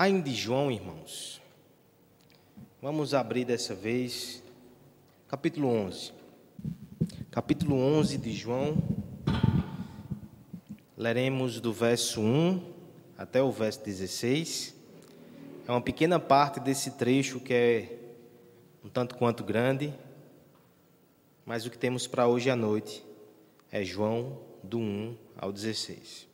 Ainda de João, irmãos. Vamos abrir dessa vez capítulo 11. Capítulo 11 de João. Leremos do verso 1 até o verso 16. É uma pequena parte desse trecho que é um tanto quanto grande, mas o que temos para hoje à noite é João do 1 ao 16.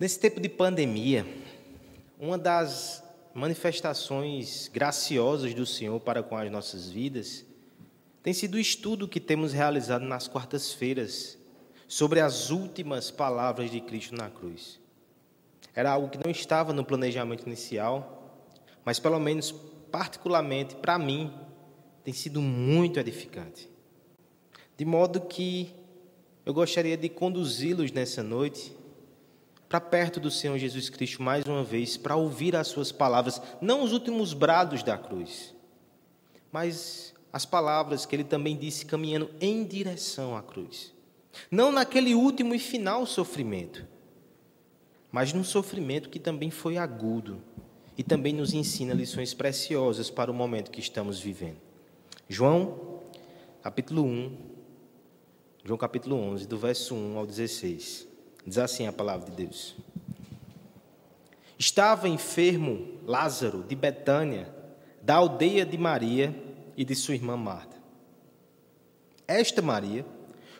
Nesse tempo de pandemia, uma das manifestações graciosas do Senhor para com as nossas vidas tem sido o estudo que temos realizado nas quartas-feiras sobre as últimas palavras de Cristo na cruz. Era algo que não estava no planejamento inicial, mas pelo menos particularmente para mim tem sido muito edificante. De modo que eu gostaria de conduzi-los nessa noite para perto do Senhor Jesus Cristo mais uma vez, para ouvir as suas palavras, não os últimos brados da cruz, mas as palavras que ele também disse caminhando em direção à cruz. Não naquele último e final sofrimento, mas num sofrimento que também foi agudo e também nos ensina lições preciosas para o momento que estamos vivendo. João, capítulo 1, João capítulo 11, do verso 1 ao 16. Diz assim a palavra de Deus. Estava enfermo Lázaro de Betânia, da aldeia de Maria e de sua irmã Marta. Esta Maria,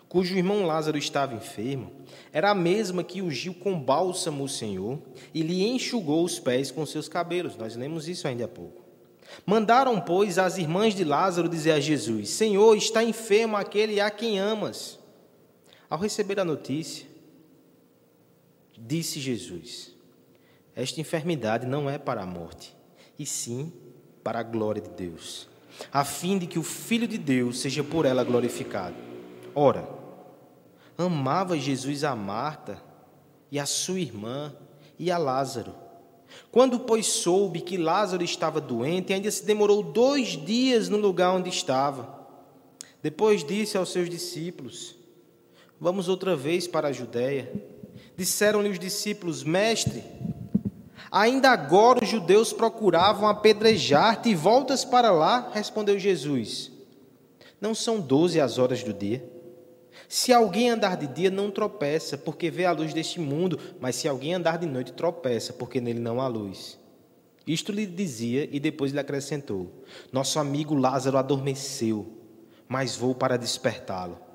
cujo irmão Lázaro estava enfermo, era a mesma que ungiu com bálsamo o Senhor e lhe enxugou os pés com seus cabelos. Nós lemos isso ainda há pouco. Mandaram, pois, as irmãs de Lázaro dizer a Jesus: Senhor, está enfermo aquele a quem amas. Ao receber a notícia, Disse Jesus: Esta enfermidade não é para a morte, e sim para a glória de Deus, a fim de que o Filho de Deus seja por ela glorificado. Ora, amava Jesus a Marta e a sua irmã e a Lázaro. Quando, pois, soube que Lázaro estava doente, ainda se demorou dois dias no lugar onde estava. Depois disse aos seus discípulos: Vamos outra vez para a Judéia. Disseram-lhe os discípulos: Mestre, ainda agora os judeus procuravam apedrejar-te e voltas para lá? Respondeu Jesus: Não são doze as horas do dia? Se alguém andar de dia, não tropeça, porque vê a luz deste mundo, mas se alguém andar de noite, tropeça, porque nele não há luz. Isto lhe dizia e depois lhe acrescentou: Nosso amigo Lázaro adormeceu, mas vou para despertá-lo.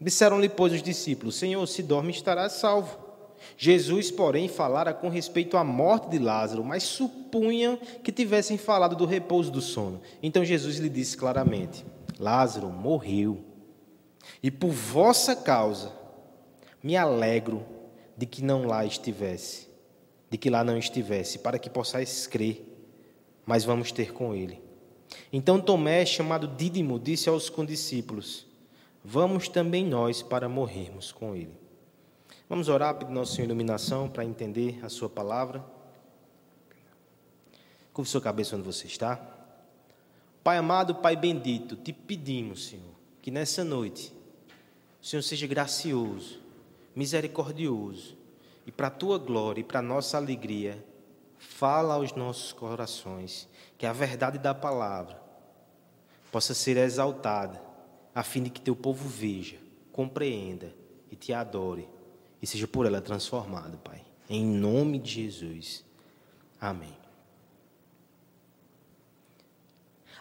Disseram-lhe, pois, os discípulos: Senhor, se dorme, estarás salvo. Jesus, porém, falara com respeito à morte de Lázaro, mas supunham que tivessem falado do repouso do sono. Então Jesus lhe disse claramente: Lázaro morreu. E por vossa causa me alegro de que não lá estivesse, de que lá não estivesse, para que possais crer, mas vamos ter com ele. Então Tomé, chamado Dídimo, disse aos condiscípulos: vamos também nós para morrermos com Ele. Vamos orar pedir nossa Senhor iluminação para entender a Sua palavra. Curve sua cabeça onde você está. Pai amado, Pai bendito, te pedimos, Senhor, que nessa noite o Senhor seja gracioso, misericordioso e para a tua glória e para a nossa alegria, fala aos nossos corações, que a verdade da palavra possa ser exaltada a fim de que teu povo veja, compreenda e te adore e seja por ela transformado, Pai. Em nome de Jesus. Amém.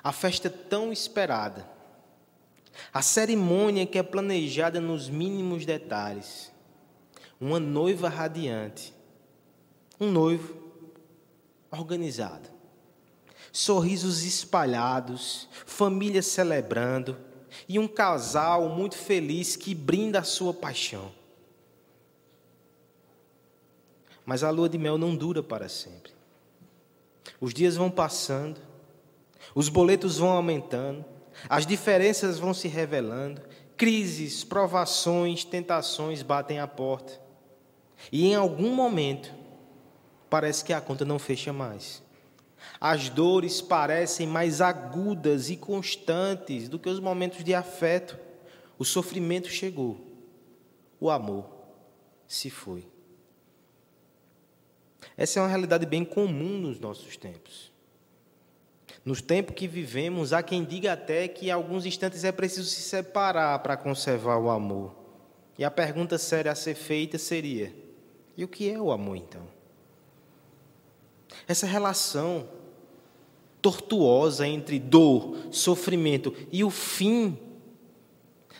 A festa tão esperada, a cerimônia que é planejada nos mínimos detalhes, uma noiva radiante, um noivo organizado, sorrisos espalhados, família celebrando, e um casal muito feliz que brinda a sua paixão. Mas a lua de mel não dura para sempre. Os dias vão passando, os boletos vão aumentando, as diferenças vão se revelando, crises, provações, tentações batem à porta. E em algum momento, parece que a conta não fecha mais. As dores parecem mais agudas e constantes do que os momentos de afeto. O sofrimento chegou, o amor se foi. Essa é uma realidade bem comum nos nossos tempos. Nos tempos que vivemos, há quem diga até que em alguns instantes é preciso se separar para conservar o amor. E a pergunta séria a ser feita seria: e o que é o amor então? Essa relação tortuosa entre dor, sofrimento e o fim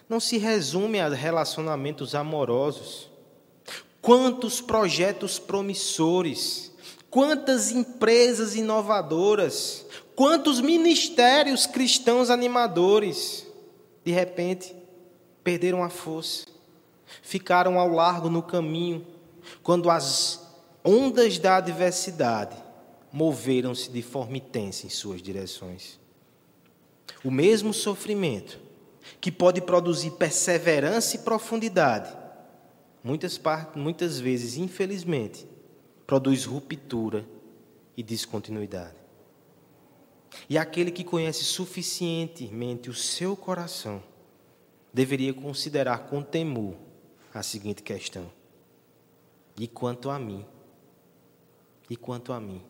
não se resume a relacionamentos amorosos. Quantos projetos promissores, quantas empresas inovadoras, quantos ministérios cristãos animadores, de repente, perderam a força, ficaram ao largo no caminho, quando as ondas da adversidade moveram-se de forma intensa em suas direções. O mesmo sofrimento que pode produzir perseverança e profundidade, muitas, muitas vezes, infelizmente, produz ruptura e descontinuidade. E aquele que conhece suficientemente o seu coração deveria considerar com temor a seguinte questão: E quanto a mim? E quanto a mim?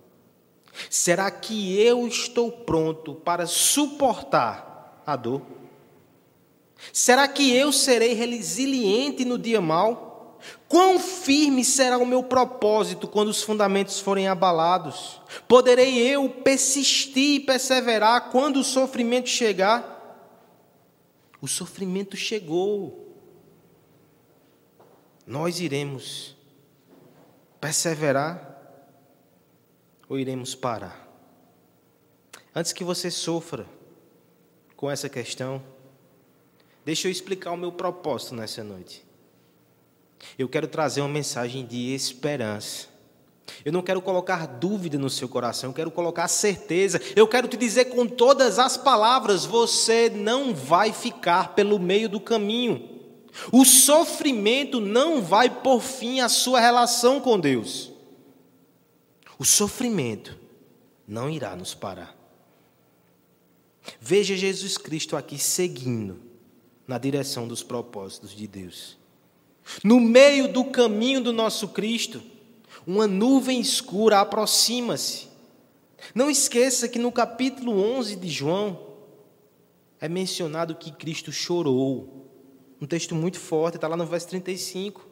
Será que eu estou pronto para suportar a dor? Será que eu serei resiliente no dia mau? Quão firme será o meu propósito quando os fundamentos forem abalados? Poderei eu persistir e perseverar quando o sofrimento chegar? O sofrimento chegou. Nós iremos perseverar ou iremos parar? Antes que você sofra com essa questão, Deixa eu explicar o meu propósito nessa noite. Eu quero trazer uma mensagem de esperança. Eu não quero colocar dúvida no seu coração, eu quero colocar certeza. Eu quero te dizer com todas as palavras: você não vai ficar pelo meio do caminho. O sofrimento não vai por fim à sua relação com Deus. O sofrimento não irá nos parar. Veja Jesus Cristo aqui seguindo na direção dos propósitos de Deus. No meio do caminho do nosso Cristo, uma nuvem escura aproxima-se. Não esqueça que no capítulo 11 de João é mencionado que Cristo chorou. Um texto muito forte, está lá no verso 35.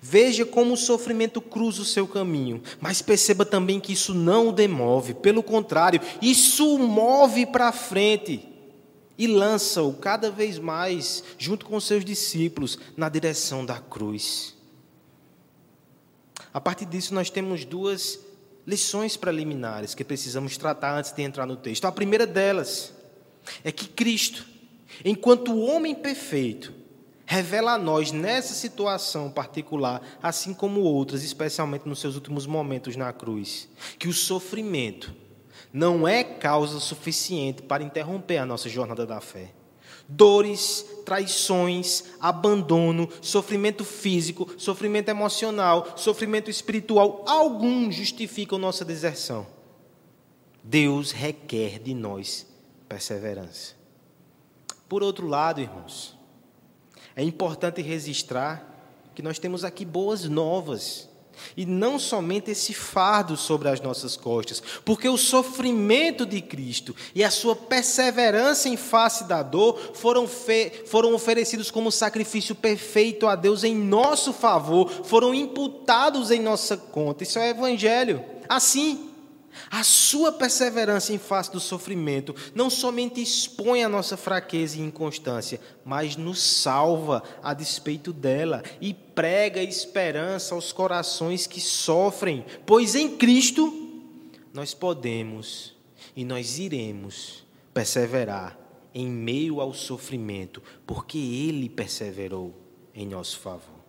Veja como o sofrimento cruza o seu caminho, mas perceba também que isso não o demove, pelo contrário, isso o move para frente e lança-o cada vez mais, junto com seus discípulos, na direção da cruz. A partir disso, nós temos duas lições preliminares que precisamos tratar antes de entrar no texto. A primeira delas é que Cristo, enquanto homem perfeito, revela a nós nessa situação particular, assim como outras, especialmente nos seus últimos momentos na cruz, que o sofrimento não é causa suficiente para interromper a nossa jornada da fé. Dores, traições, abandono, sofrimento físico, sofrimento emocional, sofrimento espiritual, alguns justificam nossa deserção. Deus requer de nós perseverança. Por outro lado, irmãos, é importante registrar que nós temos aqui boas novas e não somente esse fardo sobre as nossas costas, porque o sofrimento de Cristo e a sua perseverança em face da dor foram, foram oferecidos como sacrifício perfeito a Deus em nosso favor, foram imputados em nossa conta. Isso é o Evangelho. Assim, a sua perseverança em face do sofrimento não somente expõe a nossa fraqueza e inconstância, mas nos salva a despeito dela e prega esperança aos corações que sofrem, pois em Cristo nós podemos e nós iremos perseverar em meio ao sofrimento, porque Ele perseverou em nosso favor.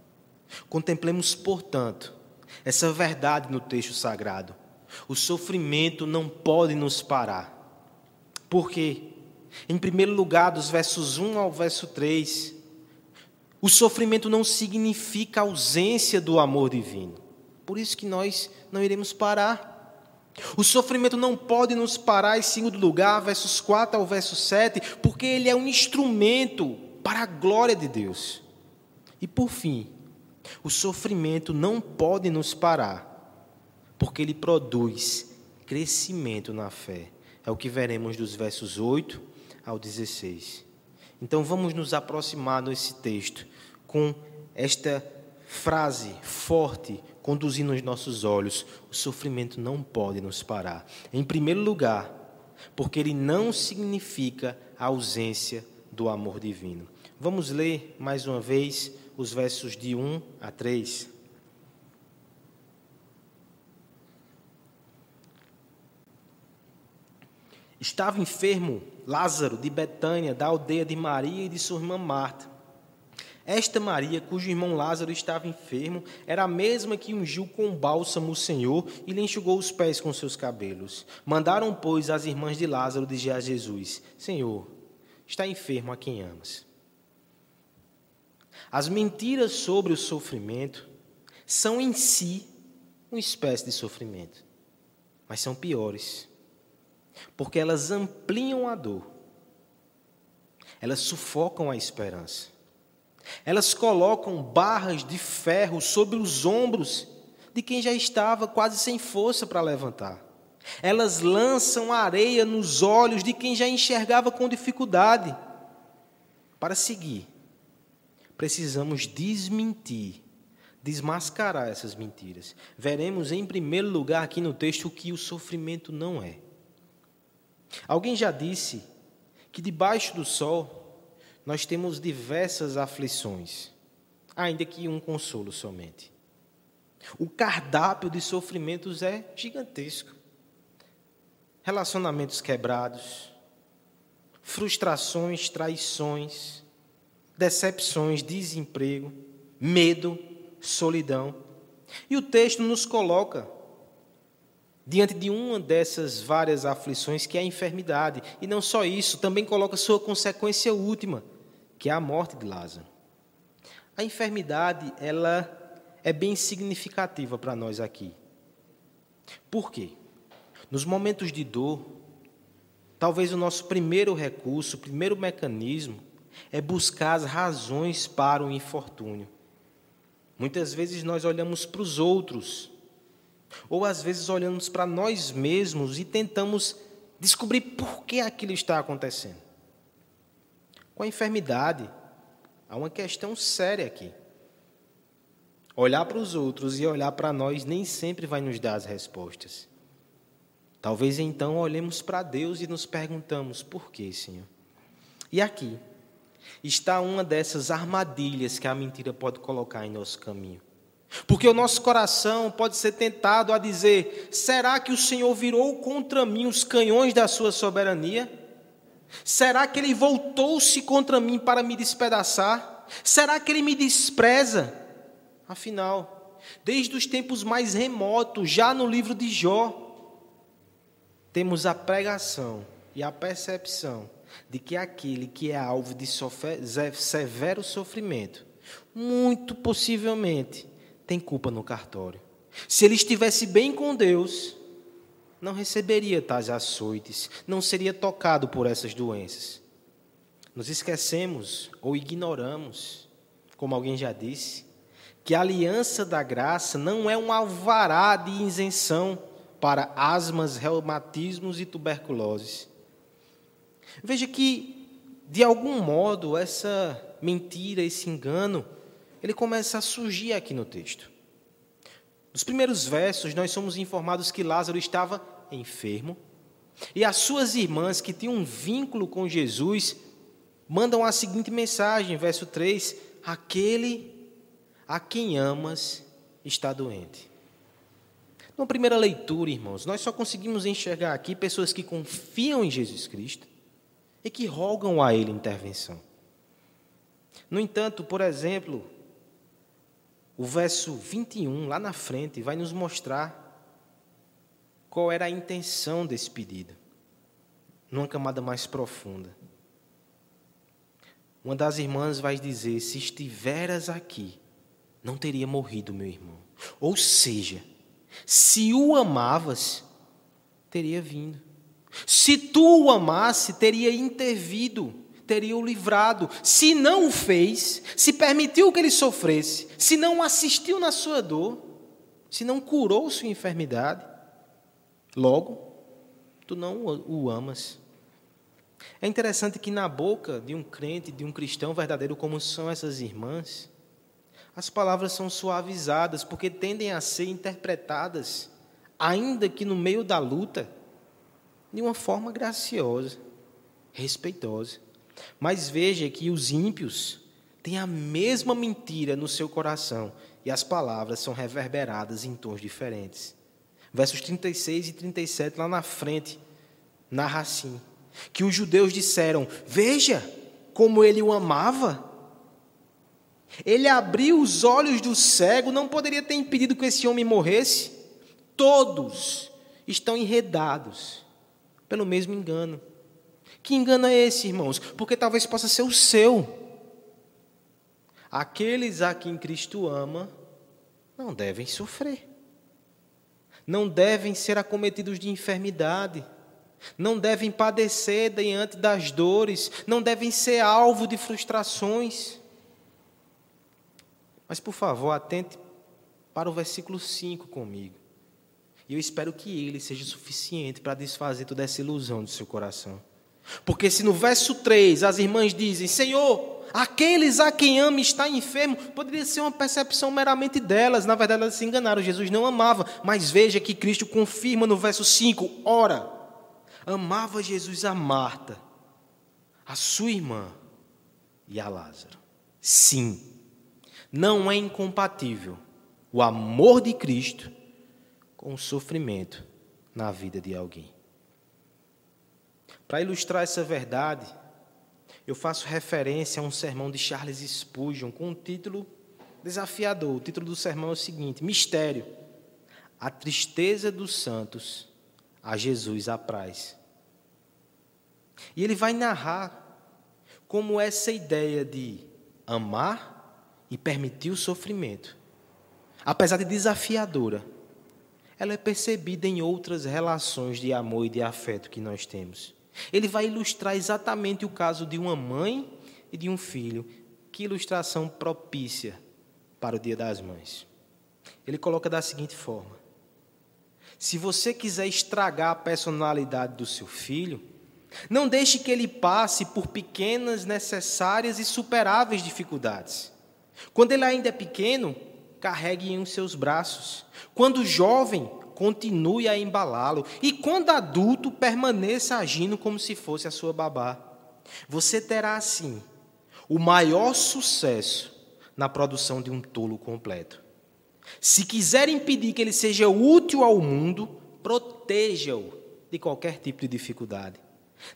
Contemplemos, portanto, essa verdade no texto sagrado o sofrimento não pode nos parar. Por quê? Em primeiro lugar, dos versos 1 ao verso 3, o sofrimento não significa ausência do amor divino. Por isso que nós não iremos parar. O sofrimento não pode nos parar, em segundo lugar, versos 4 ao verso 7, porque ele é um instrumento para a glória de Deus. E por fim, o sofrimento não pode nos parar, porque ele produz crescimento na fé. É o que veremos dos versos 8 ao 16. Então vamos nos aproximar desse texto com esta frase forte conduzindo os nossos olhos. O sofrimento não pode nos parar. Em primeiro lugar, porque ele não significa a ausência do amor divino. Vamos ler mais uma vez os versos de 1 a 3. Estava enfermo Lázaro de Betânia, da aldeia de Maria e de sua irmã Marta. Esta Maria, cujo irmão Lázaro estava enfermo, era a mesma que ungiu com bálsamo o Senhor e lhe enxugou os pés com seus cabelos. Mandaram, pois, as irmãs de Lázaro dizer a Jesus: Senhor, está enfermo a quem amas. As mentiras sobre o sofrimento são em si uma espécie de sofrimento, mas são piores porque elas ampliam a dor, elas sufocam a esperança, elas colocam barras de ferro sobre os ombros de quem já estava quase sem força para levantar. Elas lançam areia nos olhos de quem já enxergava com dificuldade. Para seguir, precisamos desmentir, desmascarar essas mentiras. Veremos em primeiro lugar aqui no texto o que o sofrimento não é. Alguém já disse que debaixo do sol nós temos diversas aflições, ainda que um consolo somente. O cardápio de sofrimentos é gigantesco. Relacionamentos quebrados, frustrações, traições, decepções, desemprego, medo, solidão. E o texto nos coloca diante de uma dessas várias aflições que é a enfermidade. E não só isso, também coloca sua consequência última, que é a morte de Lázaro. A enfermidade, ela é bem significativa para nós aqui. Por quê? Nos momentos de dor, talvez o nosso primeiro recurso, o primeiro mecanismo é buscar as razões para o infortúnio. Muitas vezes nós olhamos para os outros ou às vezes olhamos para nós mesmos e tentamos descobrir por que aquilo está acontecendo. Com a enfermidade, há uma questão séria aqui. Olhar para os outros e olhar para nós nem sempre vai nos dar as respostas. Talvez então olhemos para Deus e nos perguntamos: por que, Senhor? E aqui está uma dessas armadilhas que a mentira pode colocar em nosso caminho. Porque o nosso coração pode ser tentado a dizer: será que o Senhor virou contra mim os canhões da sua soberania? Será que ele voltou-se contra mim para me despedaçar? Será que ele me despreza? Afinal, desde os tempos mais remotos, já no livro de Jó, temos a pregação e a percepção de que aquele que é alvo de severo sofrimento, muito possivelmente, tem culpa no cartório. Se ele estivesse bem com Deus, não receberia tais açoites, não seria tocado por essas doenças. Nos esquecemos ou ignoramos, como alguém já disse, que a aliança da graça não é um alvará de isenção para asmas, reumatismos e tuberculoses. Veja que, de algum modo, essa mentira, esse engano, ele começa a surgir aqui no texto. Nos primeiros versos, nós somos informados que Lázaro estava enfermo e as suas irmãs, que tinham um vínculo com Jesus, mandam a seguinte mensagem, verso 3: Aquele a quem amas está doente. Na primeira leitura, irmãos, nós só conseguimos enxergar aqui pessoas que confiam em Jesus Cristo e que rogam a Ele intervenção. No entanto, por exemplo, o verso 21, lá na frente, vai nos mostrar qual era a intenção desse pedido, numa camada mais profunda. Uma das irmãs vai dizer: Se estiveras aqui, não teria morrido meu irmão. Ou seja, se o amavas, teria vindo. Se tu o amasse, teria intervido teria o livrado. Se não o fez, se permitiu que ele sofresse, se não assistiu na sua dor, se não curou sua enfermidade, logo, tu não o amas. É interessante que na boca de um crente, de um cristão verdadeiro, como são essas irmãs, as palavras são suavizadas, porque tendem a ser interpretadas, ainda que no meio da luta, de uma forma graciosa, respeitosa. Mas veja que os ímpios têm a mesma mentira no seu coração e as palavras são reverberadas em tons diferentes. Versos 36 e 37, lá na frente, narra assim: que os judeus disseram: Veja como ele o amava. Ele abriu os olhos do cego, não poderia ter impedido que esse homem morresse. Todos estão enredados pelo mesmo engano. Que engano é esse, irmãos? Porque talvez possa ser o seu. Aqueles a quem Cristo ama não devem sofrer, não devem ser acometidos de enfermidade, não devem padecer diante das dores, não devem ser alvo de frustrações. Mas, por favor, atente para o versículo 5 comigo. E eu espero que ele seja suficiente para desfazer toda essa ilusão do seu coração. Porque se no verso 3 as irmãs dizem: Senhor, aqueles a quem ama está enfermo, poderia ser uma percepção meramente delas. Na verdade, elas se enganaram. Jesus não amava. Mas veja que Cristo confirma no verso 5: Ora, amava Jesus a Marta, a sua irmã e a Lázaro. Sim, não é incompatível o amor de Cristo com o sofrimento na vida de alguém. Para ilustrar essa verdade, eu faço referência a um sermão de Charles Spurgeon com um título desafiador. O título do sermão é o seguinte: Mistério. A tristeza dos santos a Jesus apraz. E ele vai narrar como essa ideia de amar e permitir o sofrimento, apesar de desafiadora, ela é percebida em outras relações de amor e de afeto que nós temos. Ele vai ilustrar exatamente o caso de uma mãe e de um filho. Que ilustração propícia para o Dia das Mães. Ele coloca da seguinte forma: Se você quiser estragar a personalidade do seu filho, não deixe que ele passe por pequenas, necessárias e superáveis dificuldades. Quando ele ainda é pequeno, carregue em seus braços. Quando jovem, continue a embalá-lo. E quando adulto, permaneça agindo como se fosse a sua babá. Você terá, assim, o maior sucesso na produção de um tolo completo. Se quiser impedir que ele seja útil ao mundo, proteja-o de qualquer tipo de dificuldade.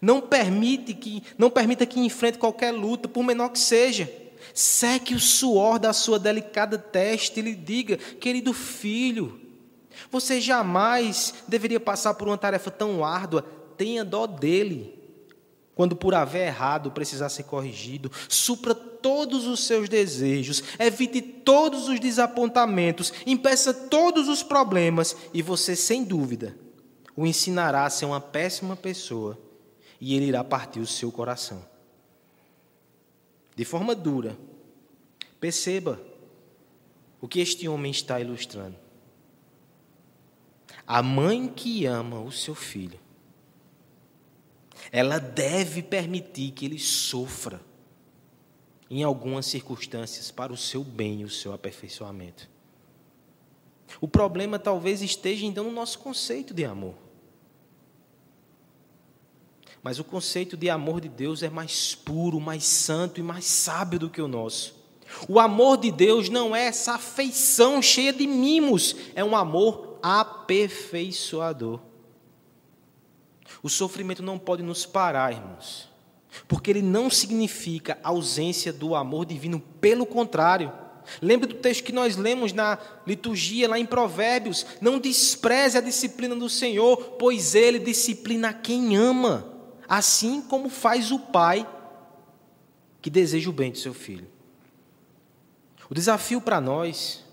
Não permite que, não permita que enfrente qualquer luta, por menor que seja. Seque o suor da sua delicada testa e lhe diga: querido filho, você jamais deveria passar por uma tarefa tão árdua. Tenha dó dele. Quando por haver errado precisar ser corrigido, supra todos os seus desejos, evite todos os desapontamentos, impeça todos os problemas e você, sem dúvida, o ensinará a ser uma péssima pessoa e ele irá partir o seu coração. De forma dura, perceba o que este homem está ilustrando. A mãe que ama o seu filho, ela deve permitir que ele sofra em algumas circunstâncias para o seu bem e o seu aperfeiçoamento. O problema talvez esteja então no nosso conceito de amor. Mas o conceito de amor de Deus é mais puro, mais santo e mais sábio do que o nosso. O amor de Deus não é essa afeição cheia de mimos, é um amor aperfeiçoador. O sofrimento não pode nos parar, irmãos, porque ele não significa ausência do amor divino, pelo contrário. Lembre do texto que nós lemos na liturgia, lá em Provérbios: não despreze a disciplina do Senhor, pois ele disciplina quem ama, assim como faz o pai que deseja o bem do seu filho. O desafio para nós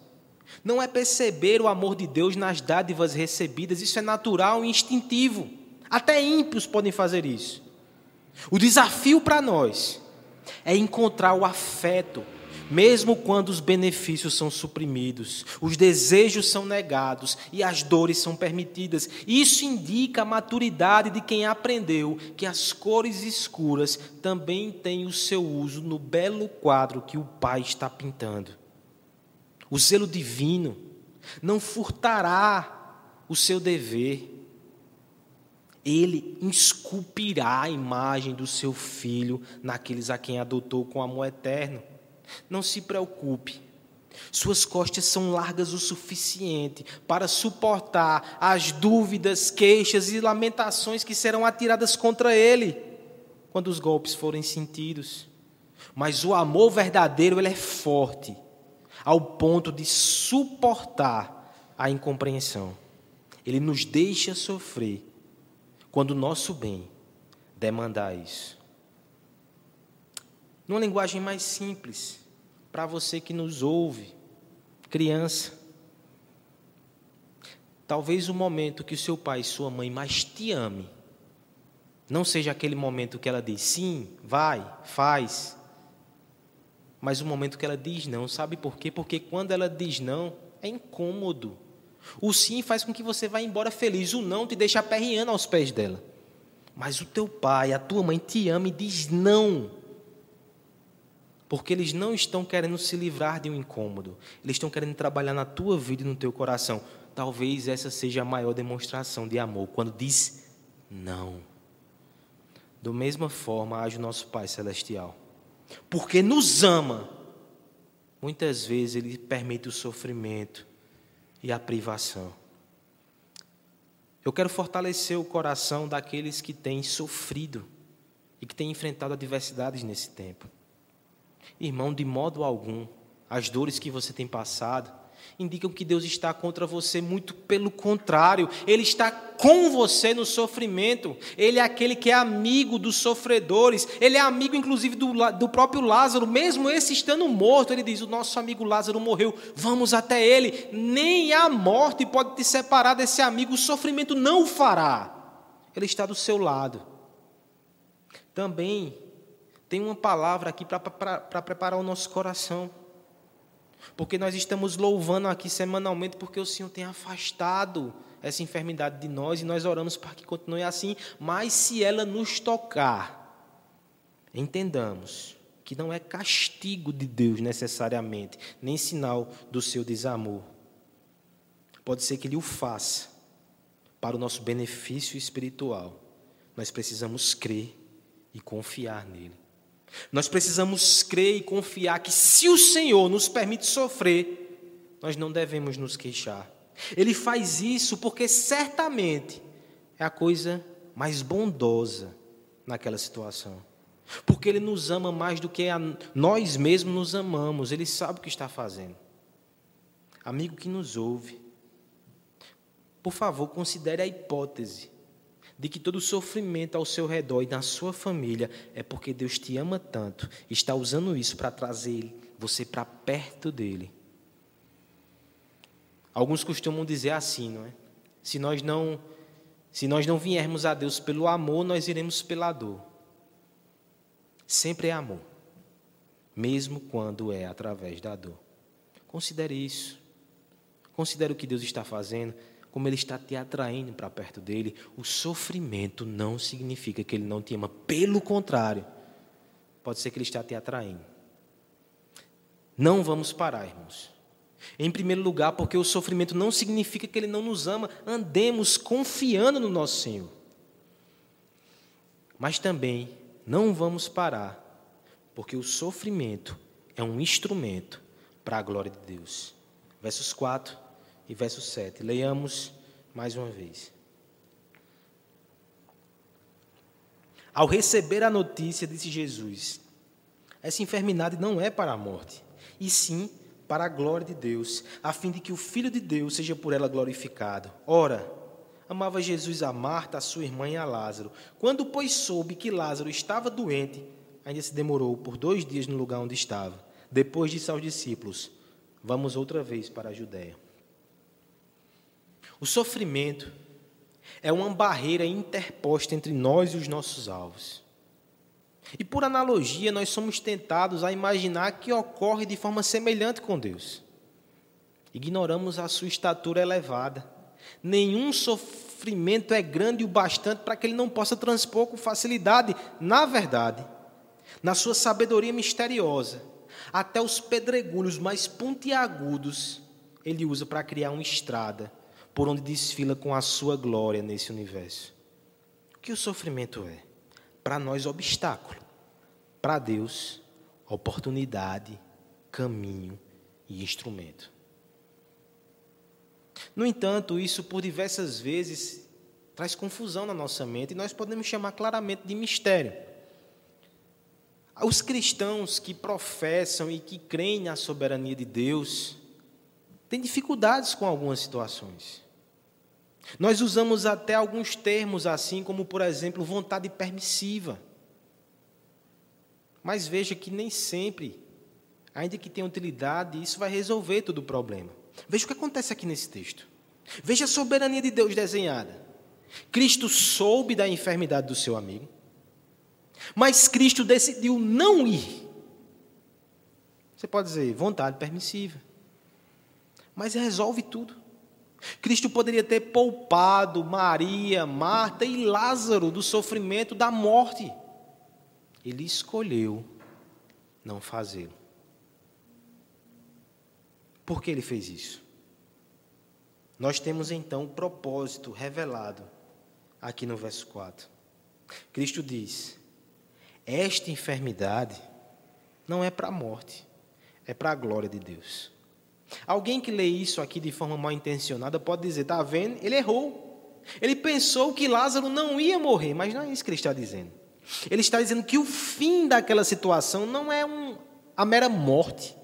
não é perceber o amor de Deus nas dádivas recebidas, isso é natural e instintivo. Até ímpios podem fazer isso. O desafio para nós é encontrar o afeto mesmo quando os benefícios são suprimidos, os desejos são negados e as dores são permitidas. Isso indica a maturidade de quem aprendeu que as cores escuras também têm o seu uso no belo quadro que o Pai está pintando. O zelo divino não furtará o seu dever. Ele esculpirá a imagem do seu filho naqueles a quem adotou com amor eterno. Não se preocupe. Suas costas são largas o suficiente para suportar as dúvidas, queixas e lamentações que serão atiradas contra ele quando os golpes forem sentidos. Mas o amor verdadeiro ele é forte ao ponto de suportar a incompreensão. Ele nos deixa sofrer quando o nosso bem demandar isso. Numa linguagem mais simples, para você que nos ouve, criança, talvez o momento que o seu pai e sua mãe mais te ame, não seja aquele momento que ela diz sim, vai, faz, mas o momento que ela diz não. Sabe por quê? Porque quando ela diz não, é incômodo. O sim faz com que você vá embora feliz, o não te deixa aperreando aos pés dela. Mas o teu pai, a tua mãe te ama e diz não. Porque eles não estão querendo se livrar de um incômodo. Eles estão querendo trabalhar na tua vida e no teu coração. Talvez essa seja a maior demonstração de amor, quando diz não. Da mesma forma age o nosso Pai Celestial porque nos ama, muitas vezes Ele permite o sofrimento e a privação. Eu quero fortalecer o coração daqueles que têm sofrido e que têm enfrentado adversidades nesse tempo. Irmão, de modo algum, as dores que você tem passado, indicam que Deus está contra você, muito pelo contrário, Ele está com você no sofrimento, Ele é aquele que é amigo dos sofredores, Ele é amigo, inclusive, do, do próprio Lázaro, mesmo esse estando morto, Ele diz: O nosso amigo Lázaro morreu, vamos até Ele, nem a morte pode te separar desse amigo, o sofrimento não o fará, Ele está do seu lado. Também tem uma palavra aqui para preparar o nosso coração. Porque nós estamos louvando aqui semanalmente porque o Senhor tem afastado essa enfermidade de nós e nós oramos para que continue assim. Mas se ela nos tocar, entendamos que não é castigo de Deus necessariamente, nem sinal do seu desamor. Pode ser que Ele o faça para o nosso benefício espiritual. Nós precisamos crer e confiar nele. Nós precisamos crer e confiar que se o Senhor nos permite sofrer, nós não devemos nos queixar. Ele faz isso porque certamente é a coisa mais bondosa naquela situação. Porque Ele nos ama mais do que nós mesmos nos amamos. Ele sabe o que está fazendo. Amigo que nos ouve, por favor, considere a hipótese de que todo sofrimento ao seu redor e na sua família é porque Deus te ama tanto, está usando isso para trazer você para perto dele. Alguns costumam dizer assim, não é? Se nós não se nós não viermos a Deus pelo amor, nós iremos pela dor. Sempre é amor, mesmo quando é através da dor. Considere isso. Considere o que Deus está fazendo como Ele está te atraindo para perto dele, o sofrimento não significa que Ele não te ama. Pelo contrário, pode ser que Ele está te atraindo. Não vamos parar, irmãos. Em primeiro lugar, porque o sofrimento não significa que Ele não nos ama, andemos confiando no nosso Senhor. Mas também não vamos parar, porque o sofrimento é um instrumento para a glória de Deus. Versos 4 e verso 7. Leiamos mais uma vez. Ao receber a notícia, disse Jesus: Essa enfermidade não é para a morte, e sim para a glória de Deus, a fim de que o Filho de Deus seja por ela glorificado. Ora, amava Jesus a Marta, a sua irmã e a Lázaro. Quando, pois, soube que Lázaro estava doente, ainda se demorou por dois dias no lugar onde estava. Depois disse aos discípulos: Vamos outra vez para a Judéia. O sofrimento é uma barreira interposta entre nós e os nossos alvos. E por analogia, nós somos tentados a imaginar que ocorre de forma semelhante com Deus. Ignoramos a sua estatura elevada. Nenhum sofrimento é grande o bastante para que ele não possa transpor com facilidade. Na verdade, na sua sabedoria misteriosa, até os pedregulhos mais pontiagudos ele usa para criar uma estrada por onde desfila com a sua glória nesse universo. O que o sofrimento é? Para nós, obstáculo. Para Deus, oportunidade, caminho e instrumento. No entanto, isso por diversas vezes traz confusão na nossa mente e nós podemos chamar claramente de mistério. Os cristãos que professam e que creem na soberania de Deus têm dificuldades com algumas situações. Nós usamos até alguns termos assim, como por exemplo, vontade permissiva. Mas veja que nem sempre, ainda que tenha utilidade, isso vai resolver todo o problema. Veja o que acontece aqui nesse texto. Veja a soberania de Deus desenhada. Cristo soube da enfermidade do seu amigo, mas Cristo decidiu não ir. Você pode dizer, vontade permissiva. Mas resolve tudo. Cristo poderia ter poupado Maria, Marta e Lázaro do sofrimento da morte. Ele escolheu não fazê-lo. Por que ele fez isso? Nós temos então o propósito revelado aqui no verso 4. Cristo diz: Esta enfermidade não é para a morte, é para a glória de Deus. Alguém que lê isso aqui de forma mal intencionada pode dizer: está vendo? Ele errou. Ele pensou que Lázaro não ia morrer, mas não é isso que ele está dizendo. Ele está dizendo que o fim daquela situação não é um, a mera morte.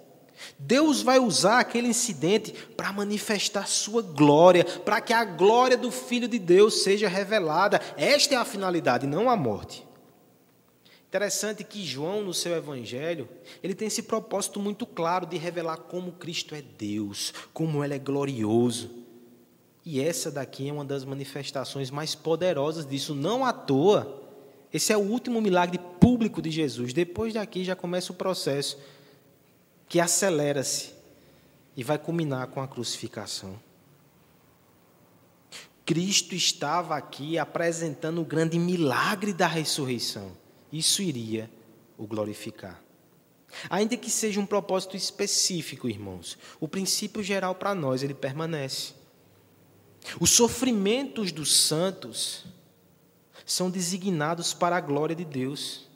Deus vai usar aquele incidente para manifestar sua glória, para que a glória do Filho de Deus seja revelada. Esta é a finalidade, não a morte. Interessante que João, no seu evangelho, ele tem esse propósito muito claro de revelar como Cristo é Deus, como ele é glorioso. E essa daqui é uma das manifestações mais poderosas disso, não à toa. Esse é o último milagre público de Jesus. Depois daqui já começa o processo que acelera-se e vai culminar com a crucificação. Cristo estava aqui apresentando o grande milagre da ressurreição. Isso iria o glorificar. Ainda que seja um propósito específico, irmãos, o princípio geral para nós ele permanece. Os sofrimentos dos santos são designados para a glória de Deus,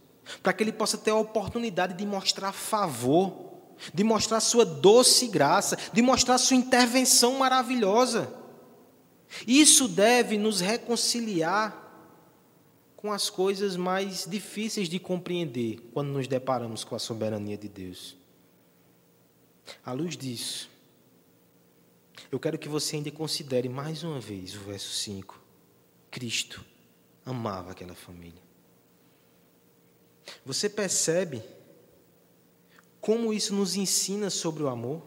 para que ele possa ter a oportunidade de mostrar favor, de mostrar sua doce graça, de mostrar sua intervenção maravilhosa. Isso deve nos reconciliar com as coisas mais difíceis de compreender quando nos deparamos com a soberania de Deus. À luz disso, eu quero que você ainda considere mais uma vez o verso 5. Cristo amava aquela família. Você percebe como isso nos ensina sobre o amor?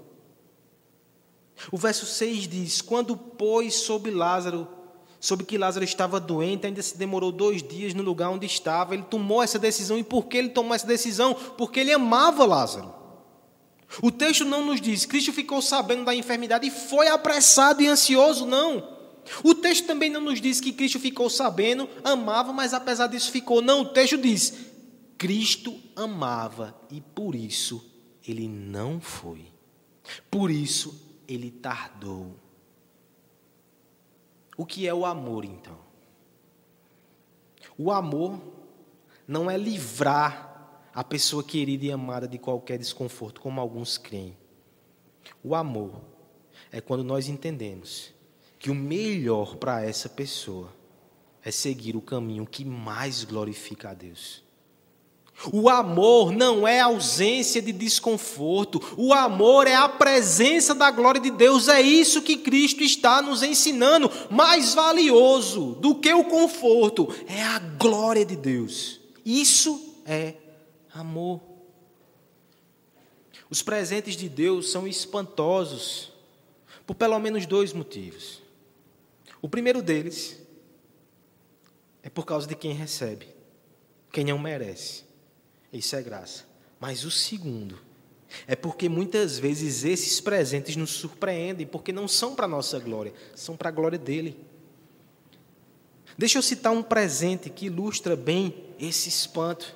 O verso 6 diz: Quando, pois, soube Lázaro soube que Lázaro estava doente, ainda se demorou dois dias no lugar onde estava. Ele tomou essa decisão. E por que ele tomou essa decisão? Porque ele amava Lázaro. O texto não nos diz, Cristo ficou sabendo da enfermidade e foi apressado e ansioso, não. O texto também não nos diz que Cristo ficou sabendo, amava, mas apesar disso ficou. Não, o texto diz, Cristo amava e por isso ele não foi. Por isso ele tardou. O que é o amor, então? O amor não é livrar a pessoa querida e amada de qualquer desconforto, como alguns creem. O amor é quando nós entendemos que o melhor para essa pessoa é seguir o caminho que mais glorifica a Deus. O amor não é ausência de desconforto, o amor é a presença da glória de Deus. É isso que Cristo está nos ensinando. Mais valioso do que o conforto é a glória de Deus. Isso é amor. Os presentes de Deus são espantosos por pelo menos dois motivos. O primeiro deles é por causa de quem recebe, quem não merece. Isso é graça. Mas o segundo é porque muitas vezes esses presentes nos surpreendem, porque não são para nossa glória, são para a glória dele. Deixa eu citar um presente que ilustra bem esse espanto.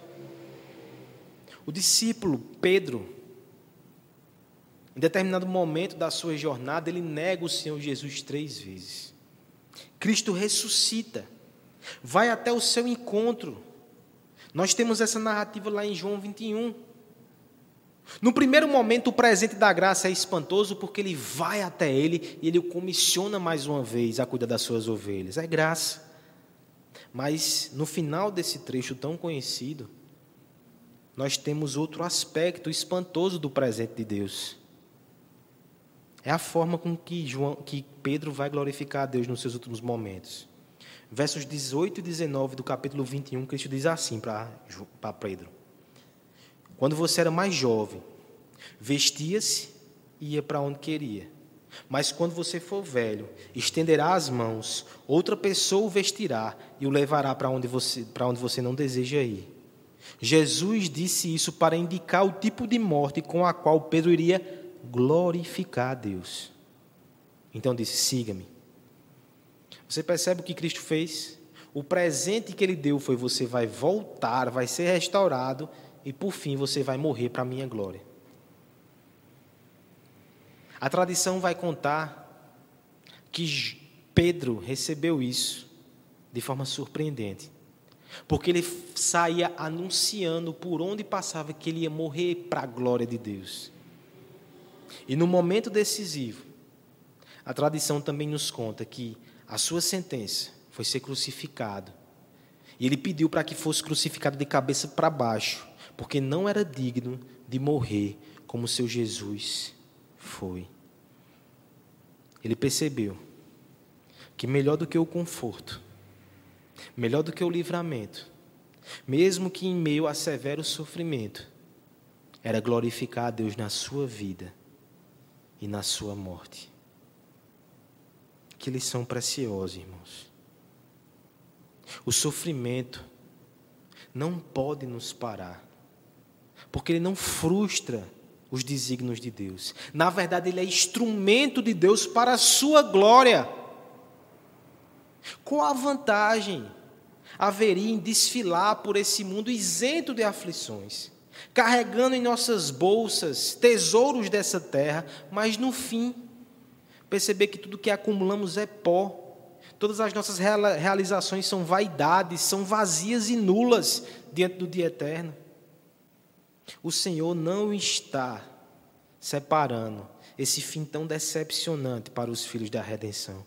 O discípulo Pedro, em determinado momento da sua jornada, ele nega o Senhor Jesus três vezes. Cristo ressuscita, vai até o seu encontro. Nós temos essa narrativa lá em João 21. No primeiro momento, o presente da graça é espantoso porque ele vai até ele e ele o comissiona mais uma vez a cuidar das suas ovelhas. É graça. Mas no final desse trecho tão conhecido, nós temos outro aspecto espantoso do presente de Deus. É a forma com que, João, que Pedro vai glorificar a Deus nos seus últimos momentos. Versos 18 e 19 do capítulo 21, Cristo diz assim para Pedro: Quando você era mais jovem, vestia-se e ia para onde queria. Mas quando você for velho, estenderá as mãos, outra pessoa o vestirá e o levará para onde você, para onde você não deseja ir. Jesus disse isso para indicar o tipo de morte com a qual Pedro iria glorificar a Deus. Então disse: siga-me. Você percebe o que Cristo fez? O presente que ele deu foi: você vai voltar, vai ser restaurado e por fim você vai morrer para a minha glória. A tradição vai contar que Pedro recebeu isso de forma surpreendente. Porque ele saía anunciando por onde passava que ele ia morrer para a glória de Deus. E no momento decisivo, a tradição também nos conta que a sua sentença foi ser crucificado. E ele pediu para que fosse crucificado de cabeça para baixo, porque não era digno de morrer como seu Jesus foi. Ele percebeu que melhor do que o conforto, melhor do que o livramento, mesmo que em meio a severo sofrimento, era glorificar a Deus na sua vida e na sua morte. Que lição preciosa, irmãos. O sofrimento não pode nos parar, porque ele não frustra os desígnios de Deus. Na verdade, ele é instrumento de Deus para a sua glória. Qual a vantagem haveria em desfilar por esse mundo isento de aflições, carregando em nossas bolsas tesouros dessa terra, mas no fim perceber que tudo que acumulamos é pó, todas as nossas realizações são vaidades, são vazias e nulas diante do dia eterno? O Senhor não está separando esse fim tão decepcionante para os filhos da redenção.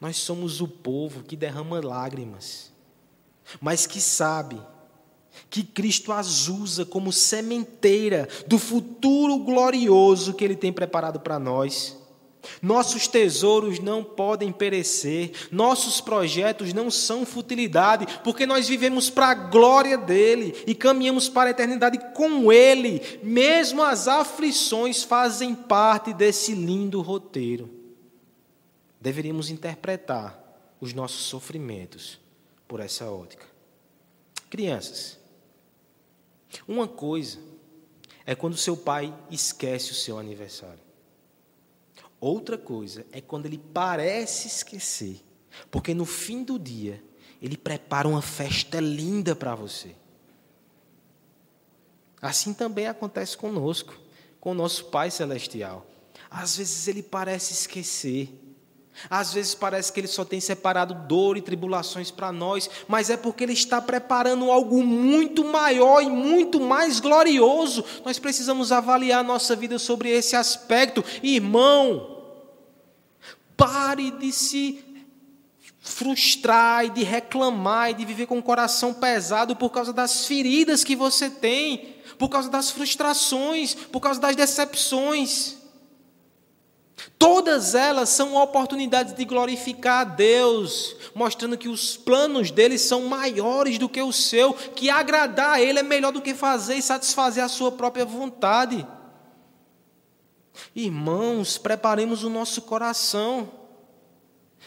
Nós somos o povo que derrama lágrimas, mas que sabe que Cristo as usa como sementeira do futuro glorioso que Ele tem preparado para nós. Nossos tesouros não podem perecer, nossos projetos não são futilidade, porque nós vivemos para a glória dele e caminhamos para a eternidade com ele. Mesmo as aflições fazem parte desse lindo roteiro. Deveríamos interpretar os nossos sofrimentos por essa ótica. Crianças, uma coisa é quando seu pai esquece o seu aniversário. Outra coisa é quando ele parece esquecer, porque no fim do dia ele prepara uma festa linda para você. Assim também acontece conosco, com o nosso Pai Celestial. Às vezes ele parece esquecer, às vezes parece que ele só tem separado dor e tribulações para nós, mas é porque ele está preparando algo muito maior e muito mais glorioso. Nós precisamos avaliar nossa vida sobre esse aspecto. Irmão, pare de se frustrar e de reclamar e de viver com o coração pesado por causa das feridas que você tem, por causa das frustrações, por causa das decepções. Todas elas são oportunidades de glorificar a Deus, mostrando que os planos dele são maiores do que o seu, que agradar a ele é melhor do que fazer e satisfazer a sua própria vontade. Irmãos, preparemos o nosso coração.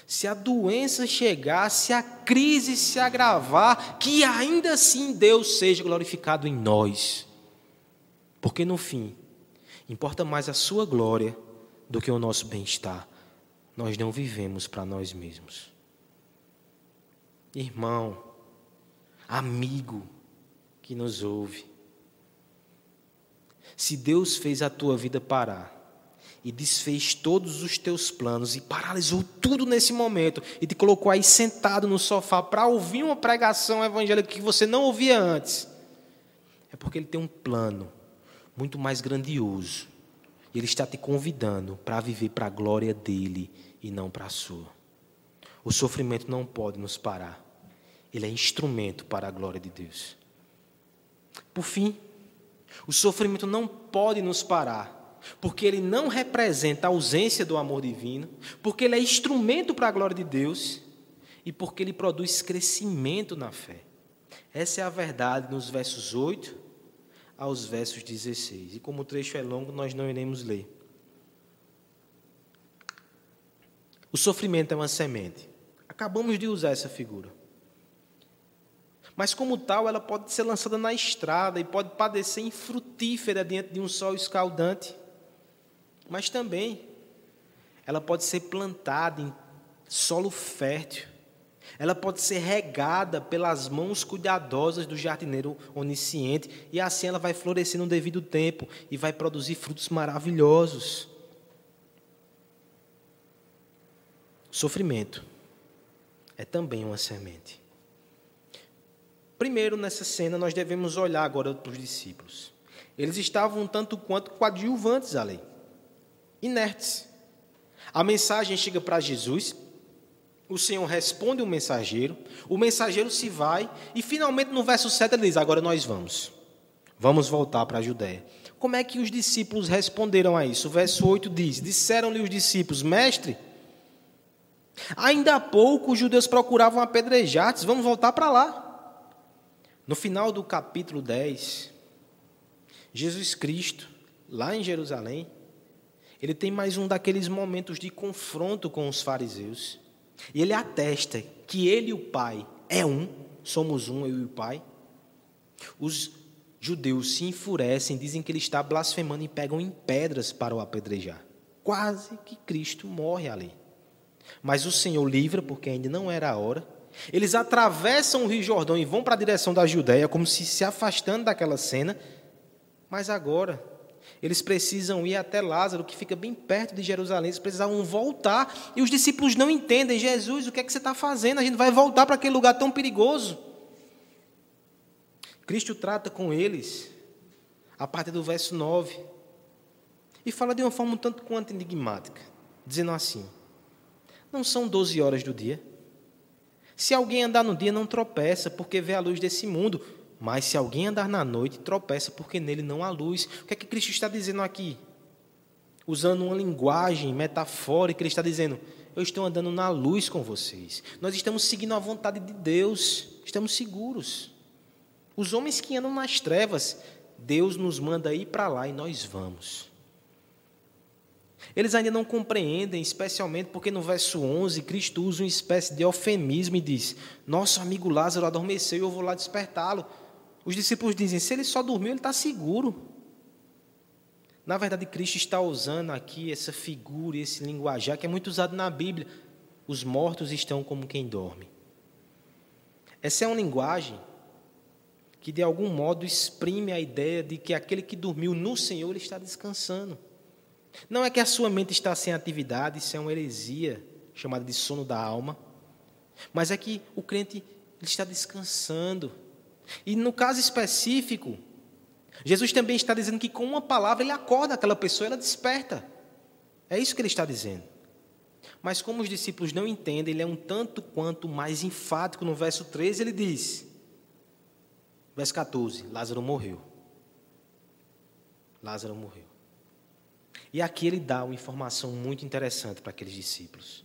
se a doença chegar, se a crise se agravar, que ainda assim Deus seja glorificado em nós. Porque no fim, importa mais a sua glória do que o nosso bem-estar. Nós não vivemos para nós mesmos. Irmão, amigo que nos ouve, se Deus fez a tua vida parar, e desfez todos os teus planos e paralisou tudo nesse momento e te colocou aí sentado no sofá para ouvir uma pregação evangélica que você não ouvia antes, é porque ele tem um plano muito mais grandioso. Ele está te convidando para viver para a glória dele e não para a sua. O sofrimento não pode nos parar. Ele é instrumento para a glória de Deus. Por fim, o sofrimento não pode nos parar porque ele não representa a ausência do amor divino, porque ele é instrumento para a glória de Deus e porque ele produz crescimento na fé. Essa é a verdade nos versos 8 aos versos 16. E como o trecho é longo, nós não iremos ler. O sofrimento é uma semente. Acabamos de usar essa figura. Mas, como tal, ela pode ser lançada na estrada e pode padecer infrutífera diante de um sol escaldante mas também ela pode ser plantada em solo fértil. Ela pode ser regada pelas mãos cuidadosas do jardineiro onisciente, e assim ela vai florescer no devido tempo e vai produzir frutos maravilhosos. Sofrimento é também uma semente. Primeiro, nessa cena, nós devemos olhar agora para os discípulos. Eles estavam tanto quanto coadjuvantes à lei inertes. A mensagem chega para Jesus, o Senhor responde o mensageiro, o mensageiro se vai, e finalmente no verso 7 ele diz: Agora nós vamos. Vamos voltar para a Judéia. Como é que os discípulos responderam a isso? O verso 8 diz: Disseram-lhe os discípulos, mestre, ainda há pouco os judeus procuravam apedrejar-te, vamos voltar para lá. No final do capítulo 10, Jesus Cristo, lá em Jerusalém, ele tem mais um daqueles momentos de confronto com os fariseus. E ele atesta que ele e o Pai é um, somos um, eu e o Pai. Os judeus se enfurecem, dizem que ele está blasfemando e pegam em pedras para o apedrejar. Quase que Cristo morre ali. Mas o Senhor livra, porque ainda não era a hora. Eles atravessam o Rio Jordão e vão para a direção da Judéia, como se se afastando daquela cena. Mas agora, eles precisam ir até Lázaro, que fica bem perto de Jerusalém. Eles precisavam voltar. E os discípulos não entendem. Jesus, o que é que você está fazendo? A gente vai voltar para aquele lugar tão perigoso. Cristo trata com eles, a partir do verso 9. E fala de uma forma um tanto quanto enigmática, dizendo assim: Não são 12 horas do dia? Se alguém andar no dia, não tropeça, porque vê a luz desse mundo. Mas se alguém andar na noite, tropeça, porque nele não há luz. O que é que Cristo está dizendo aqui? Usando uma linguagem metafórica, ele está dizendo: Eu estou andando na luz com vocês. Nós estamos seguindo a vontade de Deus, estamos seguros. Os homens que andam nas trevas, Deus nos manda ir para lá e nós vamos. Eles ainda não compreendem, especialmente porque no verso 11 Cristo usa uma espécie de eufemismo e diz: Nosso amigo Lázaro adormeceu e eu vou lá despertá-lo. Os discípulos dizem: se ele só dormiu, ele está seguro. Na verdade, Cristo está usando aqui essa figura, esse linguajar que é muito usado na Bíblia. Os mortos estão como quem dorme. Essa é uma linguagem que, de algum modo, exprime a ideia de que aquele que dormiu no Senhor ele está descansando. Não é que a sua mente está sem atividade, isso é uma heresia chamada de sono da alma, mas é que o crente ele está descansando. E no caso específico, Jesus também está dizendo que com uma palavra ele acorda aquela pessoa, ela desperta. É isso que ele está dizendo. Mas como os discípulos não entendem, ele é um tanto quanto mais enfático no verso 13, ele diz: Verso 14: Lázaro morreu. Lázaro morreu. E aqui ele dá uma informação muito interessante para aqueles discípulos.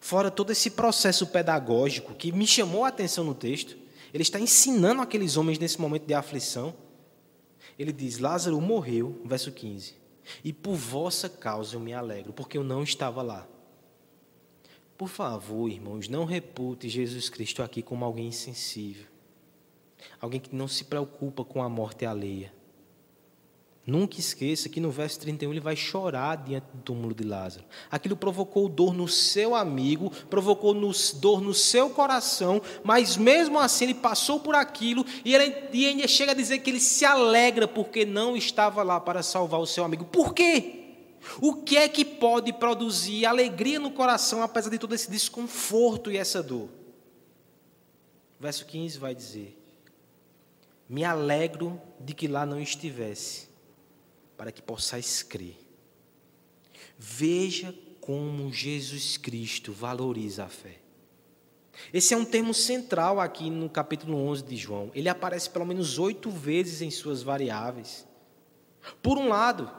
Fora todo esse processo pedagógico que me chamou a atenção no texto, ele está ensinando aqueles homens nesse momento de aflição. Ele diz: Lázaro morreu, verso 15, e por vossa causa eu me alegro, porque eu não estava lá. Por favor, irmãos, não repute Jesus Cristo aqui como alguém insensível. Alguém que não se preocupa com a morte alheia. Nunca esqueça que no verso 31 ele vai chorar diante do túmulo de Lázaro. Aquilo provocou dor no seu amigo, provocou dor no seu coração, mas mesmo assim ele passou por aquilo e, ele, e ainda chega a dizer que ele se alegra porque não estava lá para salvar o seu amigo. Por quê? O que é que pode produzir alegria no coração apesar de todo esse desconforto e essa dor? Verso 15 vai dizer: Me alegro de que lá não estivesse para que possais crer. Veja como Jesus Cristo valoriza a fé. Esse é um termo central aqui no capítulo 11 de João. Ele aparece pelo menos oito vezes em suas variáveis. Por um lado,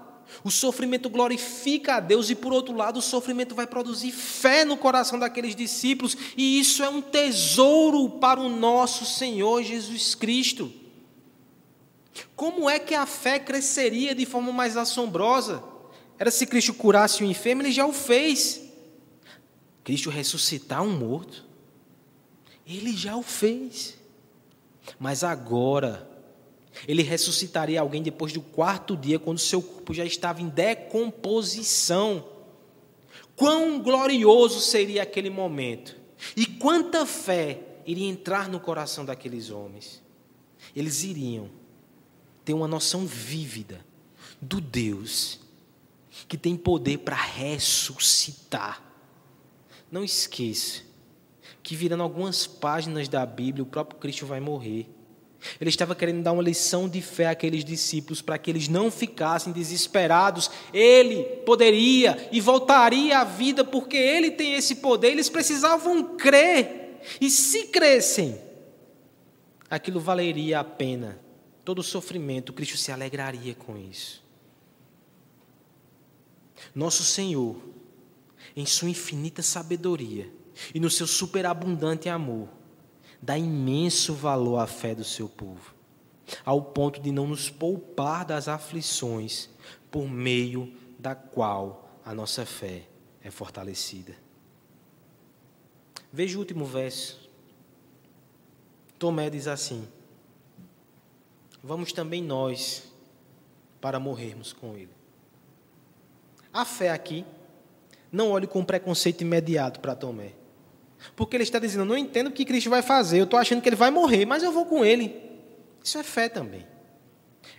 o sofrimento glorifica a Deus, e por outro lado, o sofrimento vai produzir fé no coração daqueles discípulos, e isso é um tesouro para o nosso Senhor Jesus Cristo. Como é que a fé cresceria de forma mais assombrosa? Era se Cristo curasse o enfermo, ele já o fez. Cristo ressuscitar um morto, ele já o fez. Mas agora, ele ressuscitaria alguém depois do quarto dia, quando seu corpo já estava em decomposição. Quão glorioso seria aquele momento! E quanta fé iria entrar no coração daqueles homens! Eles iriam ter uma noção vívida do Deus que tem poder para ressuscitar. Não esqueça que, virando algumas páginas da Bíblia, o próprio Cristo vai morrer. Ele estava querendo dar uma lição de fé àqueles discípulos para que eles não ficassem desesperados. Ele poderia e voltaria à vida porque ele tem esse poder. Eles precisavam crer. E se crescem, aquilo valeria a pena todo sofrimento, Cristo se alegraria com isso. Nosso Senhor, em sua infinita sabedoria e no seu superabundante amor, dá imenso valor à fé do seu povo, ao ponto de não nos poupar das aflições por meio da qual a nossa fé é fortalecida. Veja o último verso. Tomé diz assim: vamos também nós para morrermos com Ele. A fé aqui, não olhe com preconceito imediato para Tomé. Porque ele está dizendo, eu não entendo o que Cristo vai fazer, eu estou achando que ele vai morrer, mas eu vou com ele. Isso é fé também.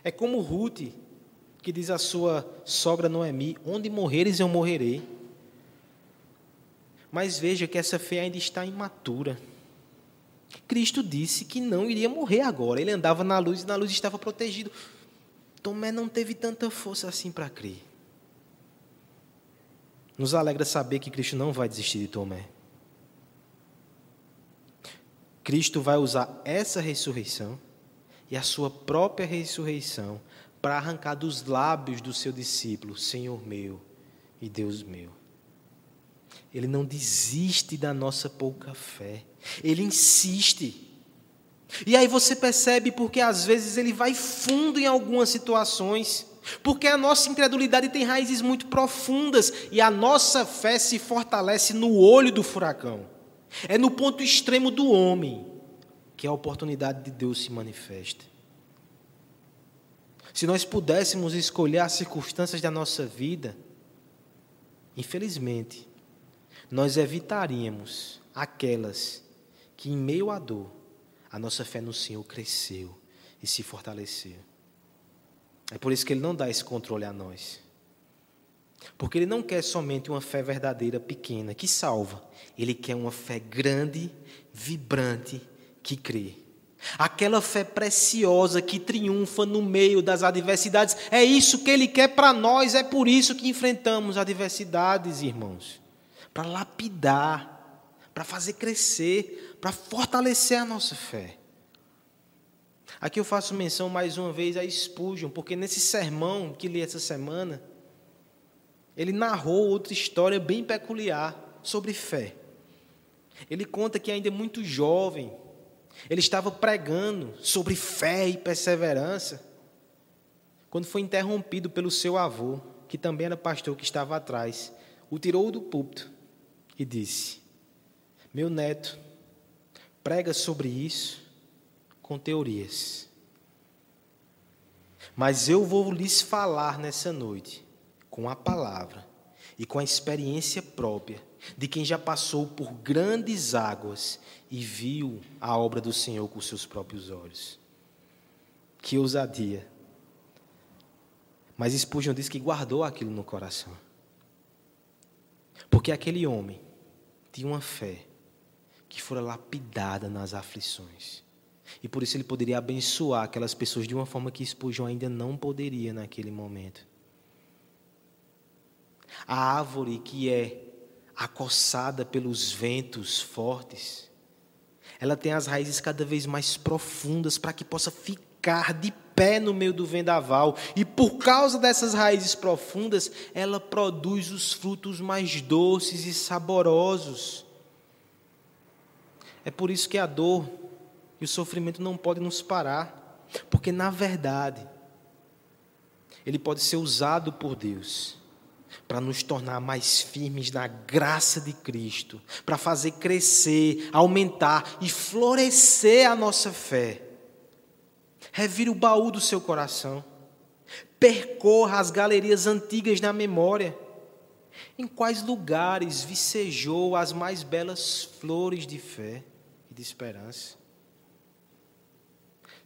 É como Ruth, que diz à sua sogra Noemi: Onde morreres, eu morrerei. Mas veja que essa fé ainda está imatura. Cristo disse que não iria morrer agora. Ele andava na luz e na luz estava protegido. Tomé não teve tanta força assim para crer. Nos alegra saber que Cristo não vai desistir de Tomé. Cristo vai usar essa ressurreição e a sua própria ressurreição para arrancar dos lábios do seu discípulo, Senhor meu e Deus meu. Ele não desiste da nossa pouca fé. Ele insiste. E aí você percebe porque às vezes ele vai fundo em algumas situações. Porque a nossa incredulidade tem raízes muito profundas e a nossa fé se fortalece no olho do furacão. É no ponto extremo do homem que a oportunidade de Deus se manifesta. Se nós pudéssemos escolher as circunstâncias da nossa vida, infelizmente, nós evitaríamos aquelas que, em meio à dor, a nossa fé no Senhor cresceu e se fortaleceu. É por isso que Ele não dá esse controle a nós. Porque Ele não quer somente uma fé verdadeira pequena que salva. Ele quer uma fé grande, vibrante, que crê. Aquela fé preciosa que triunfa no meio das adversidades. É isso que Ele quer para nós, é por isso que enfrentamos adversidades, irmãos para lapidar, para fazer crescer, para fortalecer a nossa fé. Aqui eu faço menção mais uma vez a Spurgeon, porque nesse sermão que li essa semana, ele narrou outra história bem peculiar sobre fé. Ele conta que ainda muito jovem, ele estava pregando sobre fé e perseverança, quando foi interrompido pelo seu avô, que também era pastor que estava atrás, o tirou do púlpito e disse: Meu neto prega sobre isso com teorias. Mas eu vou lhes falar nessa noite com a palavra e com a experiência própria de quem já passou por grandes águas e viu a obra do Senhor com seus próprios olhos. Que ousadia! Mas Spurgeon diz que guardou aquilo no coração. Porque aquele homem tinha uma fé que fora lapidada nas aflições. E por isso ele poderia abençoar aquelas pessoas de uma forma que Spurgeon ainda não poderia naquele momento. A árvore que é acossada pelos ventos fortes, ela tem as raízes cada vez mais profundas para que possa ficar de pé no meio do vendaval. E por causa dessas raízes profundas, ela produz os frutos mais doces e saborosos. É por isso que a dor e o sofrimento não podem nos parar, porque na verdade, ele pode ser usado por Deus para nos tornar mais firmes na graça de Cristo, para fazer crescer, aumentar e florescer a nossa fé. Revire o baú do seu coração. Percorra as galerias antigas na memória. Em quais lugares vicejou as mais belas flores de fé e de esperança?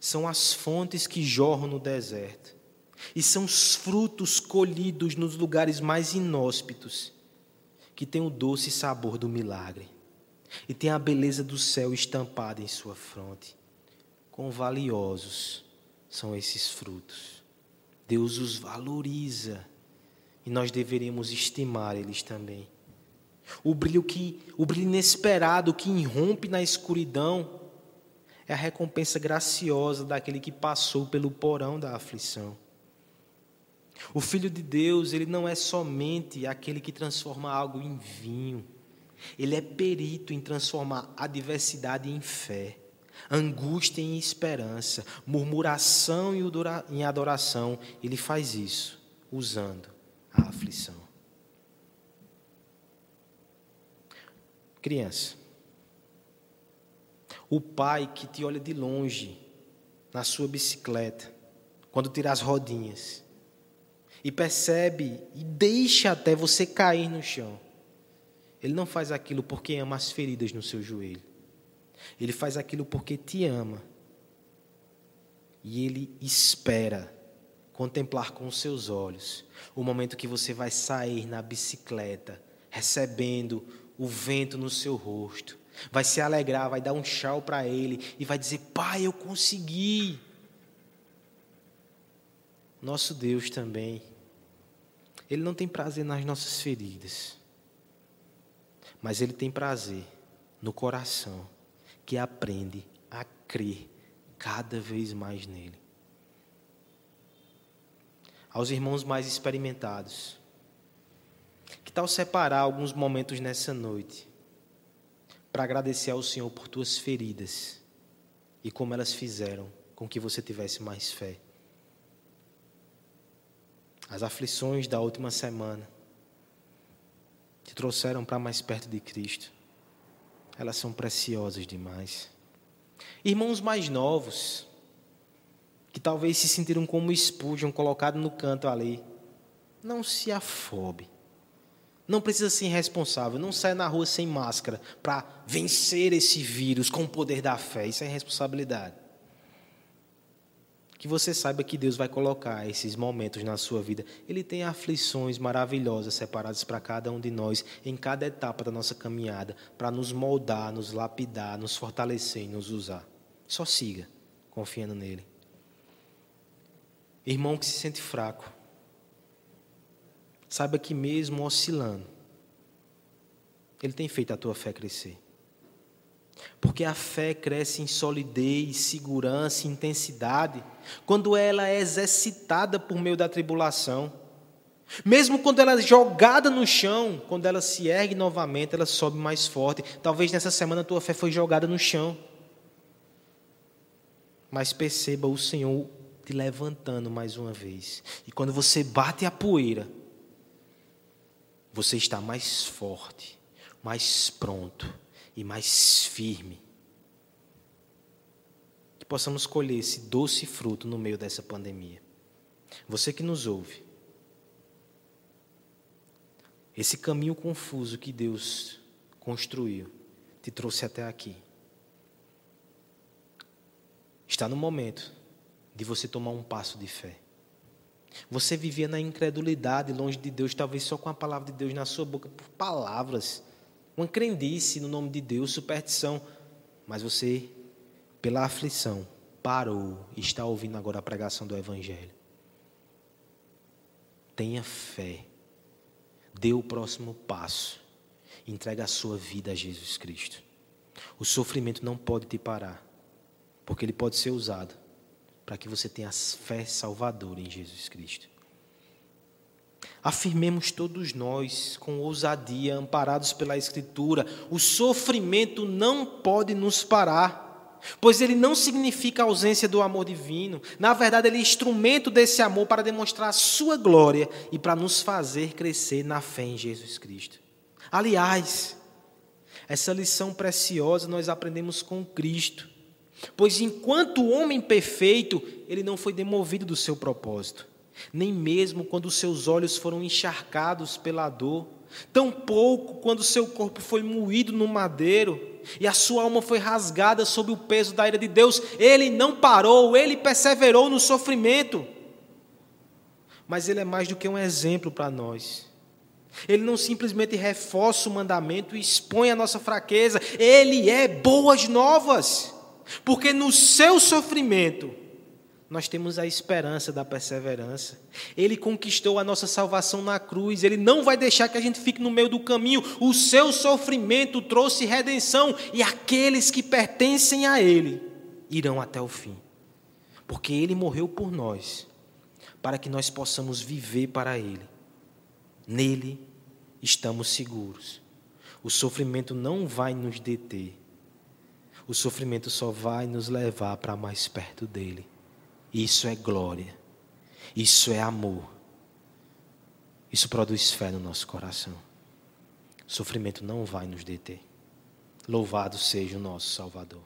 São as fontes que jorram no deserto e são os frutos colhidos nos lugares mais inóspitos, que têm o doce sabor do milagre e têm a beleza do céu estampada em sua fronte. Quão valiosos são esses frutos. Deus os valoriza e nós deveríamos estimar eles também. O brilho que, o brilho inesperado que irrompe na escuridão é a recompensa graciosa daquele que passou pelo porão da aflição. O Filho de Deus, ele não é somente aquele que transforma algo em vinho. Ele é perito em transformar adversidade em fé, angústia em esperança, murmuração em adoração. Ele faz isso usando a aflição. Criança, o pai que te olha de longe na sua bicicleta, quando tira as rodinhas, e percebe e deixa até você cair no chão. Ele não faz aquilo porque ama as feridas no seu joelho. Ele faz aquilo porque te ama. E ele espera contemplar com os seus olhos o momento que você vai sair na bicicleta, recebendo o vento no seu rosto. Vai se alegrar, vai dar um chau para ele e vai dizer: Pai, eu consegui. Nosso Deus também ele não tem prazer nas nossas feridas, mas ele tem prazer no coração que aprende a crer cada vez mais nele. Aos irmãos mais experimentados, que tal separar alguns momentos nessa noite para agradecer ao Senhor por tuas feridas e como elas fizeram com que você tivesse mais fé? As aflições da última semana te trouxeram para mais perto de Cristo. Elas são preciosas demais. Irmãos mais novos, que talvez se sentiram como expulsam, colocado no canto ali, não se afobe. Não precisa ser irresponsável. Não saia na rua sem máscara para vencer esse vírus com o poder da fé. Isso é responsabilidade que você saiba que Deus vai colocar esses momentos na sua vida. Ele tem aflições maravilhosas separadas para cada um de nós, em cada etapa da nossa caminhada, para nos moldar, nos lapidar, nos fortalecer e nos usar. Só siga, confiando nele. Irmão que se sente fraco, saiba que mesmo oscilando, ele tem feito a tua fé crescer. Porque a fé cresce em solidez, segurança, intensidade, quando ela é exercitada por meio da tribulação. Mesmo quando ela é jogada no chão, quando ela se ergue novamente, ela sobe mais forte. Talvez nessa semana a tua fé foi jogada no chão. Mas perceba o Senhor te levantando mais uma vez. E quando você bate a poeira, você está mais forte, mais pronto e mais firme. Que possamos colher esse doce fruto no meio dessa pandemia. Você que nos ouve, esse caminho confuso que Deus construiu te trouxe até aqui. Está no momento de você tomar um passo de fé. Você vivia na incredulidade, longe de Deus, talvez só com a palavra de Deus na sua boca, por palavras, uma crendice no nome de Deus, superstição. Mas você, pela aflição, parou e está ouvindo agora a pregação do Evangelho. Tenha fé. Dê o próximo passo. Entrega a sua vida a Jesus Cristo. O sofrimento não pode te parar, porque ele pode ser usado para que você tenha fé salvadora em Jesus Cristo. Afirmemos todos nós, com ousadia, amparados pela Escritura, o sofrimento não pode nos parar, pois ele não significa ausência do amor divino. Na verdade, ele é instrumento desse amor para demonstrar a sua glória e para nos fazer crescer na fé em Jesus Cristo. Aliás, essa lição preciosa nós aprendemos com Cristo, pois enquanto homem perfeito, ele não foi demovido do seu propósito nem mesmo quando seus olhos foram encharcados pela dor, tampouco quando seu corpo foi moído no madeiro e a sua alma foi rasgada sob o peso da ira de Deus, ele não parou, ele perseverou no sofrimento. Mas ele é mais do que um exemplo para nós. Ele não simplesmente reforça o mandamento e expõe a nossa fraqueza, ele é boas novas, porque no seu sofrimento, nós temos a esperança da perseverança. Ele conquistou a nossa salvação na cruz, ele não vai deixar que a gente fique no meio do caminho. O seu sofrimento trouxe redenção e aqueles que pertencem a ele irão até o fim. Porque ele morreu por nós, para que nós possamos viver para ele. Nele estamos seguros. O sofrimento não vai nos deter. O sofrimento só vai nos levar para mais perto dele. Isso é glória. Isso é amor. Isso produz fé no nosso coração. O sofrimento não vai nos deter. Louvado seja o nosso Salvador.